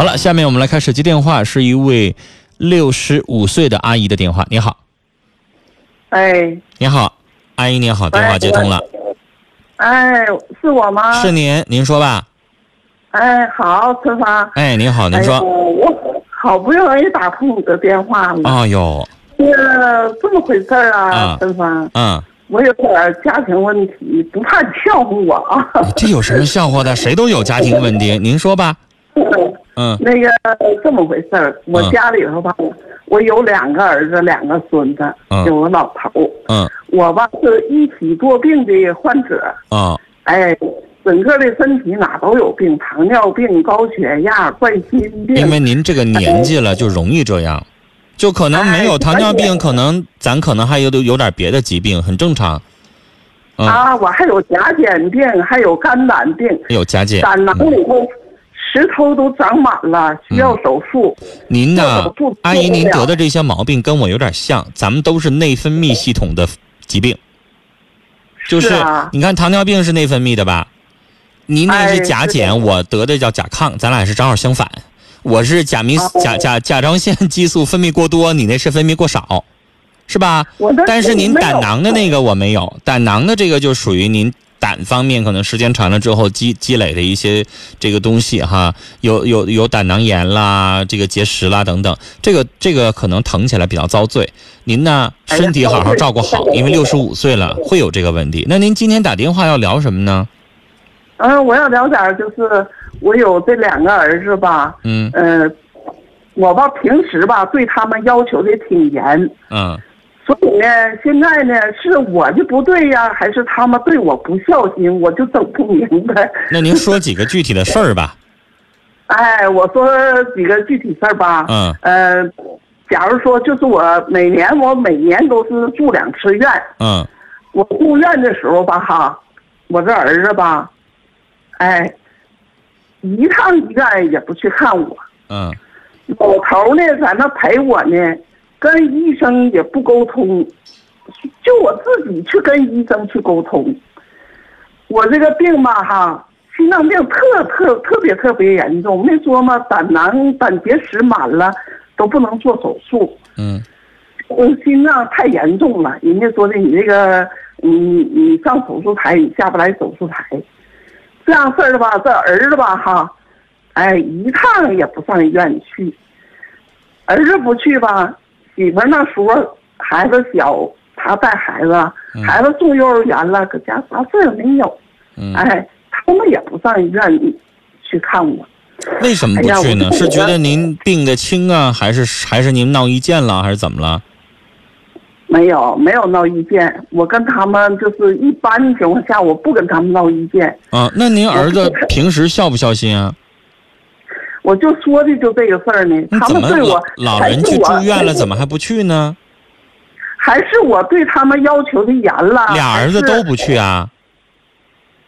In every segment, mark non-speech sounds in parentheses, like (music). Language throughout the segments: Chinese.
好了，下面我们来开始接电话，是一位六十五岁的阿姨的电话。你好，哎，你好，阿姨你好，电话接通了，哎，是我吗？是您，您说吧。哎，好，春芳。哎，您好，您说。哎我好不容易打通你的电话了。哎呦，这这么回事儿啊啊，春芳，嗯，我有点家庭问题，不怕你笑话我啊。这有什么笑话的？谁都有家庭问题，您说吧。(laughs) 嗯。那个这么回事儿，我嗯家里头吧，我有两个儿子，两个孙子，嗯。有个老头儿。嗯。我吧是一体多病的患者，啊。哎，整个的身体哪都有病，糖尿病、高血压、冠心病。因为您这个年纪了，就容易这样，就可能没有哎糖尿病，可能咱可能还有有点别的疾病，很正常。嗯，啊，我还有甲减病，还有肝胆病，有甲减。胆囊里头石头都长满了，需要手术。您呢阿姨，您得的这些毛病跟我有点像，咱们都是内分泌系统的疾病。就是啊，你看糖尿病是内分泌的吧？您那是甲减，我得的叫甲亢，咱俩是正好相反。我是甲弥哦甲甲甲状腺 (laughs) 激素分泌过多，你那是分泌过少，是吧？但是您胆囊的那个我没有，胆囊的这个就属于您胆方面可能时间长了之后积积累的一些这个东西哈，有有有胆囊炎啦，这个结石啦等等，这个这个可能疼起来比较遭罪。您呢身体好好照顾好，因为六十五岁了会有这个问题。那您今天打电话要聊什么呢？嗯，我要聊点儿就是我有这两个儿子吧，嗯呃，我吧平时吧对他们要求的挺严，嗯所以呢，现在呢是我的不对呀，还是他们对我不孝心，我就整不明白。(laughs) 那您说几个具体的事儿吧。(laughs) 哎，我说几个具体事儿吧。嗯呃，假如说就是我每年我每年都是住两次院，嗯我住院的时候吧哈，我这儿子吧，哎，一趟医院也不去看我，嗯老头呢在那陪我呢，跟医生也不沟通，就我自己去跟医生去沟通。我这个病吧哈，心脏病特特特别特别严重，没说嘛，胆囊胆结石满了都不能做手术。嗯我，心脏太严重了，人家说的你这个，你你上手术台，你下不来手术台，这样事儿的吧，这儿子吧哈，哎，一趟也不上医院去，儿子不去吧，媳妇那时候孩子小，他带孩子，嗯孩子送幼儿园了，搁家啥事儿也没有，嗯，哎，他们也不上医院去看我。为什么不去呢？哎是觉得您病得轻啊，还是还是您闹意见了，还是怎么了？没有，没有闹意见。我跟他们就是一般情况下，我不跟他们闹意见。啊，那您儿子平时孝不孝心啊？我就说的就这个事儿呢。他们对我老老人去住院了，怎么还不去呢？还是我对他们要求的严了？俩儿子都不去啊？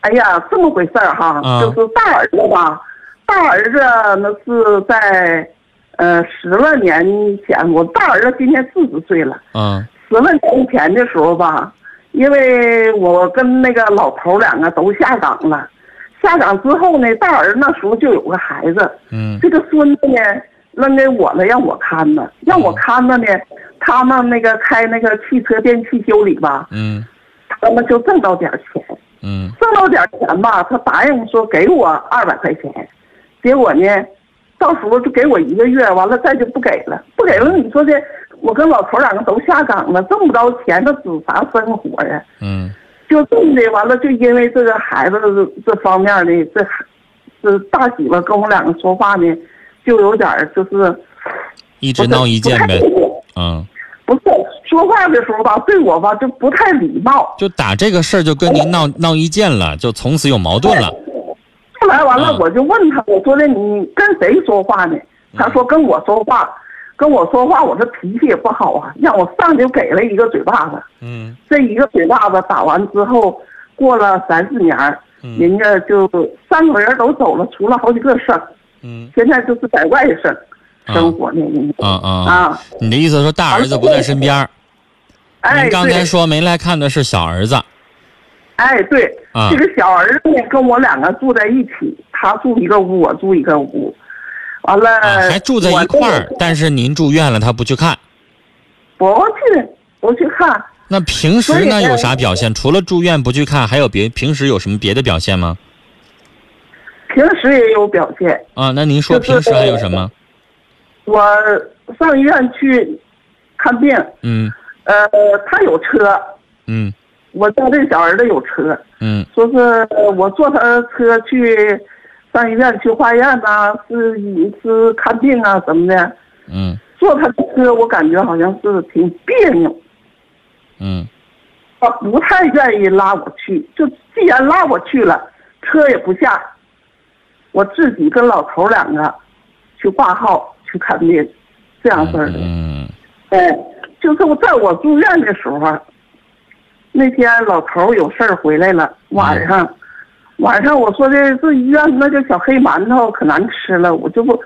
哎呀，这么回事儿哈，啊就是大儿子吧，大儿子那是在，呃，十来年前，我大儿子今年四十岁了。嗯十来年前的时候吧，因为我跟那个老头两个都下岗了，下岗之后呢，大儿子那时候就有个孩子，嗯。这个孙子呢扔给我了，让我看着，让我看着呢，他们那个开那个汽车电器修理吧，嗯。他们就挣到点钱，嗯。挣到点钱吧，他答应说给我二百块钱，结果呢，到时候就给我一个月，完了再就不给了，不给了，你说这我跟老头两个都下岗了，挣不着钱，那指啥生活呀？嗯就这么的，完了就因为这个孩子这这方面的，这这大媳妇跟我两个说话呢，就有点就是一直闹意见呗。嗯，不是说话的时候吧，对我吧就不太礼貌。就打这个事儿就跟您闹闹意见了，就从此有矛盾了。后来完了嗯，我就问他，我说的你跟谁说话呢？他说跟我说话，跟我说话，我这脾气也不好啊，让我上去就给了一个嘴巴子。嗯这一个嘴巴子打完之后，过了三四年，嗯人家就三个人都走了，出了好几个省，嗯现在就是在外省生活呢。啊啊！啊，你的意思说大儿子不在身边儿？哎，您刚才，说没来看的是小儿子。哎，对，啊这个小儿子呢跟我两个住在一起，他住一个屋，我住一个屋。完了、啊，还住在一块儿，但是您住院了，他不去看。不去不去看。那平时呢有啥表现？除了住院不去看，还有别平时有什么别的表现吗？平时也有表现。啊，那您说平时还有什么？我上医院去看病，嗯呃，他有车，嗯我家这小儿子有车，嗯说是我坐他车去上医院去化验呐、是是看病啊什么的。嗯坐他的车，我感觉好像是挺别扭，嗯他不太愿意拉我去。就既然拉我去了，车也不下，我自己跟老头两个去挂号去看病，这样式儿的。嗯哎，就是我在我住院的时候，那天老头有事儿回来了，晚上，晚上我说的这医院那个小黑馒头可难吃了，我就不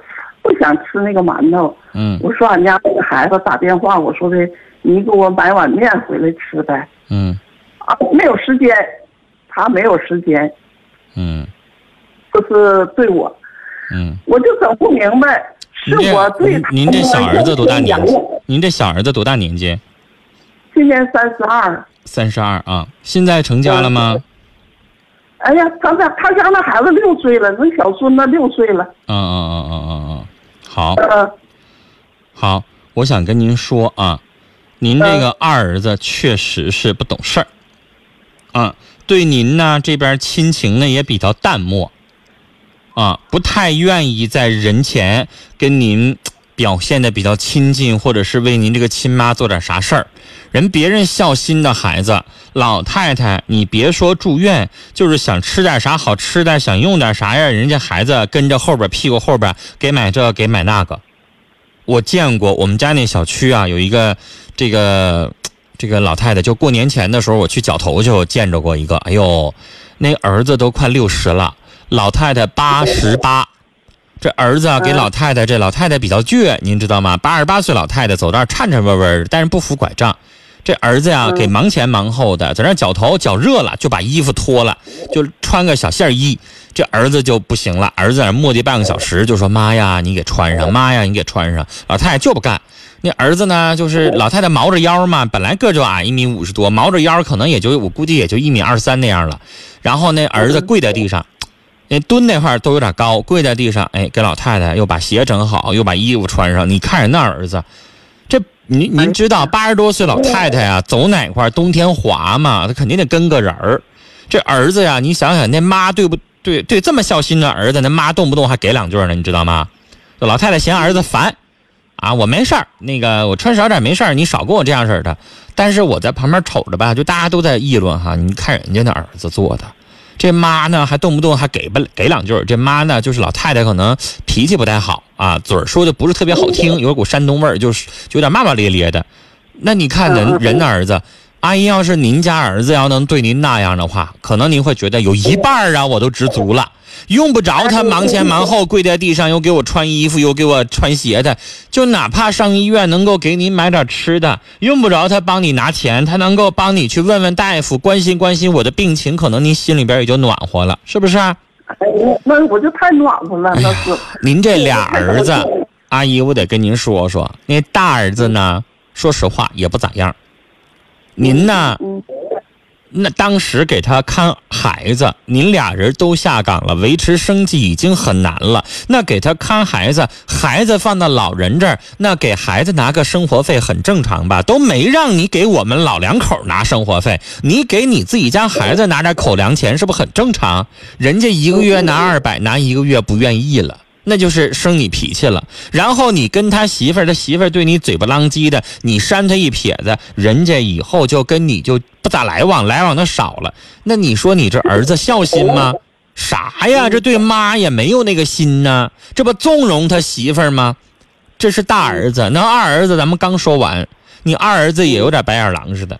不想吃那个馒头。嗯我说俺家那个孩子打电话，我说的你给我买碗面回来吃呗。嗯啊，没有时间，他没有时间，嗯就是对我，嗯。我就整不明白，是我对他您您这小儿子多大年纪？您这小儿子多大年纪？今年三十二。三十二啊。现在成家了吗？哎呀，他家他家那孩子六岁了，那小孙子六岁了。嗯嗯嗯嗯嗯嗯。好，呃，好，我想跟您说啊，您这个二儿子确实是不懂事儿，啊，对您呢这边亲情呢也比较淡漠，啊，不太愿意在人前跟您表现的比较亲近，或者是为您这个亲妈做点啥事儿。人别人孝心的孩子，老太太，你别说住院，就是想吃点啥好吃的，想用点啥呀，人家孩子跟着后边屁股后边给买这给买那个。我见过我们家那小区啊，有一个这个这个老太太，就过年前的时候，我去绞头就见着过一个。哎呦，那儿子都快六十了，老太太八十八。这儿子啊，给老太太，这老太太比较倔，您知道吗？八十八岁老太太走道儿颤颤巍巍的，但是不扶拐杖。这儿子呀，嗯给忙前忙后的，在那绞头，绞热了，就把衣服脱了，就穿个小线衣。这儿子就不行了，儿子在那磨叽半个小时，就说：“妈呀，你给穿上！妈呀，你给穿上！”老太太就不干。那儿子呢，就是老太太毛着腰嘛，本来个就矮，一米五十多，毛着腰可能也就我估计也就一米二三那样了。然后那儿子跪在地上，那蹲那块儿都有点高，跪在地上，哎，给老太太又把鞋整好，又把衣服穿上。你看人那儿子，这您您知道八十多岁老太太啊，走哪块儿冬天滑嘛，她肯定得跟个人儿。这儿子呀，你想想那妈对不对？对这么孝心的儿子，那妈动不动还给两句呢，你知道吗？老太太嫌儿子烦，啊，我没事儿，那个我穿少点没事儿，你少跟我这样式的。但是我在旁边瞅着吧，就大家都在议论哈，你看人家那儿子做的，这妈呢还动不动还给不给两句儿，这妈呢就是老太太可能脾气不太好啊，嘴儿说的不是特别好听，有股山东味儿，就是就有点骂骂咧咧的。那你看人人的儿子，阿姨要是您家儿子要能对您那样的话，可能您会觉得有一半儿啊我都知足了。用不着他忙前忙后跪在地上，又给我穿衣服，又给我穿鞋的。就哪怕上医院能够给您买点吃的，用不着他帮你拿钱，他能够帮你去问问大夫，关心关心我的病情，可能您心里边也就暖和了，是不是啊？哎呀，那我就太暖和了，那是。您这俩儿子，(laughs) 阿姨，我得跟您说说，那大儿子呢，说实话也不咋样。您呢，嗯，那当时给他看孩子，您俩人都下岗了，维持生计已经很难了。那给他看孩子，孩子放到老人这儿，那给孩子拿个生活费很正常吧？都没让你给我们老两口拿生活费，你给你自己家孩子拿点口粮钱，是不是很正常？人家一个月拿二百，拿一个月不愿意了。那就是生你脾气了，然后你跟他媳妇儿，他媳妇儿对你嘴巴啷叽的，你扇他一撇子，人家以后就跟你就不咋来往，来往的少了。那你说你这儿子孝心吗？啥呀？这对妈也没有那个心呢，这不纵容他媳妇儿吗？这是大儿子，那二儿子咱们刚说完，你二儿子也有点白眼狼似的。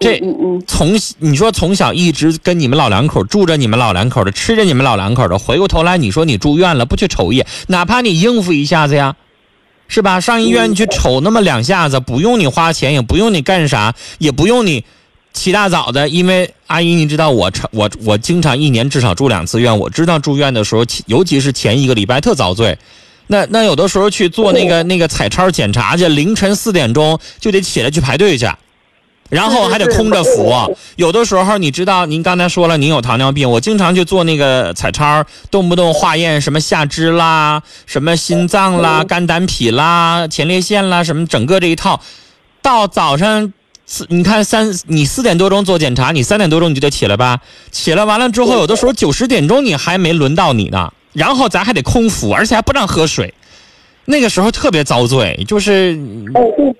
这从你说从小一直跟你们老两口住着，你们老两口的吃着你们老两口的，回过头来你说你住院了不去瞅一眼，哪怕你应付一下子呀，是吧？上医院去瞅那么两下子，不用你花钱，也不用你干啥，也不用你起大早的，因为阿姨，你知道我我我经常一年至少住两次院，我知道住院的时候，尤其是前一个礼拜特遭罪。那那有的时候去做那个那个彩超检查去，凌晨四点钟就得起来去排队去，然后还得空着服。有的时候你知道，您刚才说了您有糖尿病，我经常去做那个彩超，动不动化验什么下肢啦、什么心脏啦、肝胆脾啦、前列腺啦，什么整个这一套，到早上。四，你看三，你四点多钟做检查，你三点多钟你就得起来吧？起来完了之后，有的时候九十点钟你还没轮到你呢，然后咱还得空腹，而且还不让喝水，那个时候特别遭罪，就是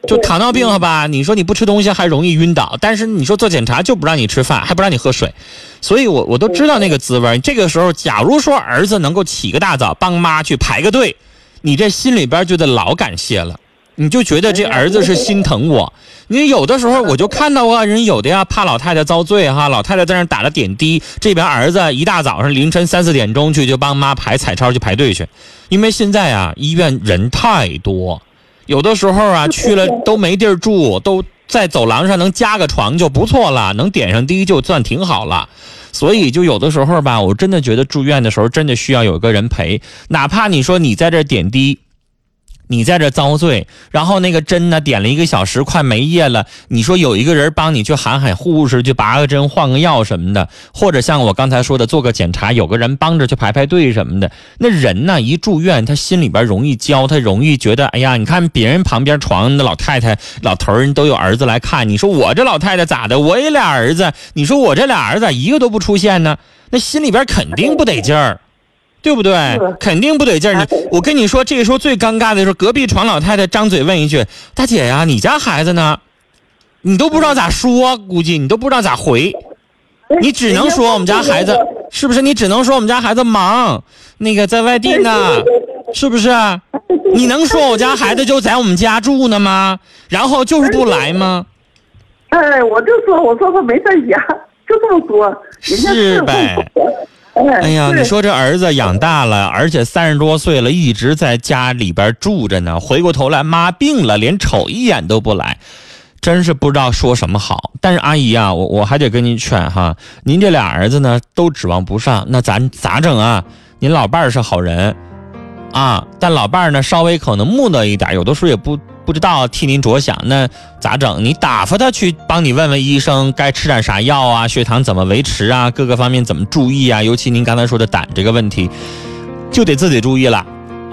就糖尿病了吧？你说你不吃东西还容易晕倒，但是你说做检查就不让你吃饭，还不让你喝水，所以我我都知道那个滋味。这个时候，假如说儿子能够起个大早帮妈去排个队，你这心里边就得老感谢了。你就觉得这儿子是心疼我，你有的时候我就看到啊人有的呀，怕老太太遭罪哈，老太太在那打了点滴，这边儿子一大早上凌晨三四点钟去就帮妈排彩超去排队去，因为现在啊医院人太多，有的时候啊去了都没地儿住，都在走廊上能加个床就不错了，能点上滴就算挺好了，所以就有的时候吧，我真的觉得住院的时候真的需要有个人陪，哪怕你说你在这点滴。你在这遭罪，然后那个针呢点了一个小时，快没液了。你说有一个人帮你去喊喊护士，去拔个针、换个药什么的，或者像我刚才说的做个检查，有个人帮着去排排队什么的。那人呢一住院，他心里边容易焦，他容易觉得，哎呀，你看别人旁边床那老太太、老头人都有儿子来看，你说我这老太太咋的？我也俩儿子，你说我这俩儿子一个都不出现呢？那心里边肯定不得劲儿。对不对？肯定不得劲儿。你我跟你说，这个时候最尴尬的时候，隔壁床老太太张嘴问一句：“大姐呀，你家孩子呢？”你都不知道咋说，估计你都不知道咋回，你只能说我们家孩子是不是？你只能说我们家孩子忙，那个在外地呢，是不是？你能说我家孩子就在我们家住呢吗？然后就是不来吗？哎，我就说，我说他没在家，就这么说。是呗。哎呀，你说这儿子养大了，而且三十多岁了，一直在家里边住着呢。回过头来，妈病了，连瞅一眼都不来，真是不知道说什么好。但是阿姨啊，我我还得跟您劝哈，您这俩儿子呢都指望不上，那咱咋整啊？您老伴儿是好人，啊，但老伴儿呢稍微可能木讷一点，有的时候也不。不知道替您着想，那咋整？你打发他去帮你问问医生，该吃点啥药啊？血糖怎么维持啊？各个方面怎么注意啊？尤其您刚才说的胆这个问题，就得自己注意了。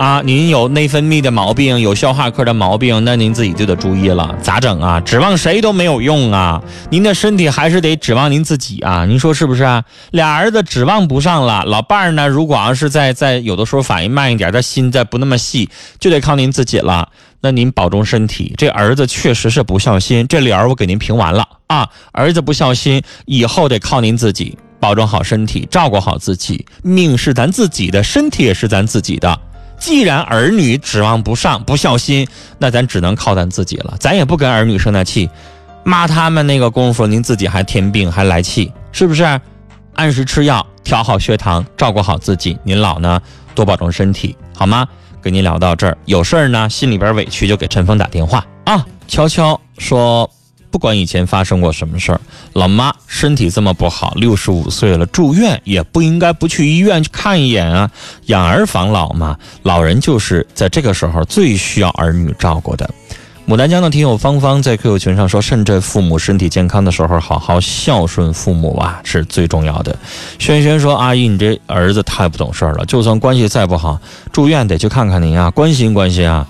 啊，您有内分泌的毛病，有消化科的毛病，那您自己就得注意了。咋整啊？指望谁都没有用啊！您的身体还是得指望您自己啊！您说是不是啊？俩儿子指望不上了，老伴儿呢？如果要是在在有的时候反应慢一点，他心再不那么细，就得靠您自己了。那您保重身体。这儿子确实是不孝心，这理儿我给您评完了啊！儿子不孝心，以后得靠您自己，保重好身体，照顾好自己。命是咱自己的，身体也是咱自己的。既然儿女指望不上，不孝心，那咱只能靠咱自己了。咱也不跟儿女生那气，骂他们那个功夫，您自己还添病还来气，是不是？按时吃药，调好血糖，照顾好自己。您老呢，多保重身体，好吗？跟您聊到这儿，有事儿呢，心里边委屈就给陈峰打电话啊。悄悄说。不管以前发生过什么事儿，老妈身体这么不好，六十五岁了，住院也不应该不去医院去看一眼啊。养儿防老嘛，老人就是在这个时候最需要儿女照顾的。牡丹江的听友芳芳在 QQ 群上说：“趁着父母身体健康的时候，好好孝顺父母啊，是最重要的。”轩轩说：“阿姨，你这儿子太不懂事儿了，就算关系再不好，住院得去看看您啊，关心关心啊。”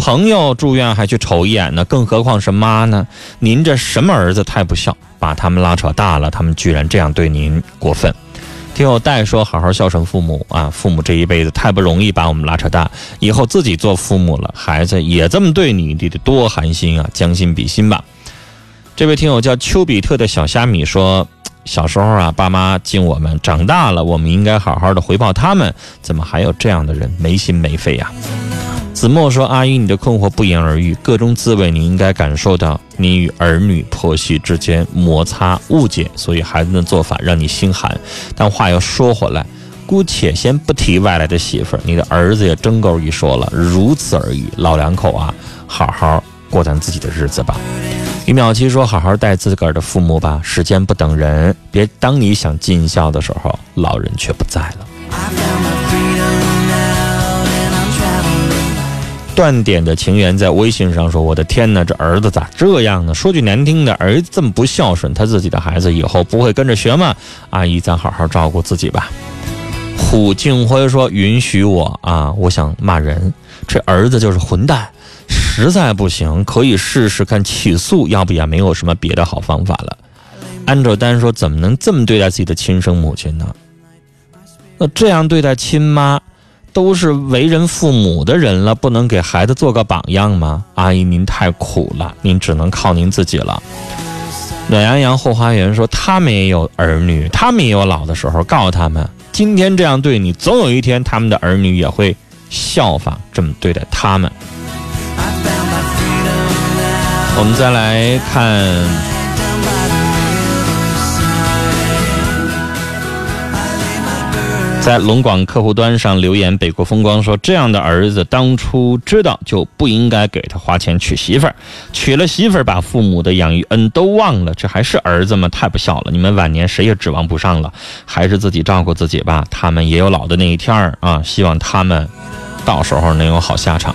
朋友住院还去瞅一眼呢，更何况是妈呢？您这什么儿子太不孝，把他们拉扯大了，他们居然这样对您过分。听我代说，好好孝顺父母啊！父母这一辈子太不容易，把我们拉扯大，以后自己做父母了，孩子也这么对你，你得多寒心啊！将心比心吧。这位听友叫丘比特的小虾米说，小时候啊，爸妈敬我们，长大了，我们应该好好的回报他们，怎么还有这样的人没心没肺呀？子墨说：“阿姨，你的困惑不言而喻，各种滋味你应该感受到。你与儿女婆媳之间摩擦误解，所以孩子的做法让你心寒。但话又说回来，姑且先不提外来的媳妇儿，你的儿子也真够一说了，如此而已。老两口啊，好好过咱自己的日子吧。”于淼琪说：“好好待自个儿的父母吧，时间不等人，别当你想尽孝的时候，老人却不在了。”断点的情缘在微信上说：“我的天哪，这儿子咋这样呢？说句难听的，儿子这么不孝顺，他自己的孩子以后不会跟着学吗？阿姨，咱好好照顾自己吧。”虎敬辉说：“允许我啊，我想骂人，这儿子就是混蛋，实在不行可以试试看起诉，要不也没有什么别的好方法了。”安卓丹说：“怎么能这么对待自己的亲生母亲呢？那这样对待亲妈？”都是为人父母的人了，不能给孩子做个榜样吗？阿姨，您太苦了，您只能靠您自己了。暖洋洋后花园说，他们也有儿女，他们也有老的时候，告诉他们，今天这样对你，总有一天他们的儿女也会效仿这么对待他们。我们再来看。在龙广客户端上留言，北国风光说：“这样的儿子，当初知道就不应该给他花钱娶媳妇儿，娶了媳妇儿把父母的养育恩都忘了，这还是儿子吗？太不孝了！你们晚年谁也指望不上了，还是自己照顾自己吧。他们也有老的那一天儿啊！希望他们到时候能有好下场。”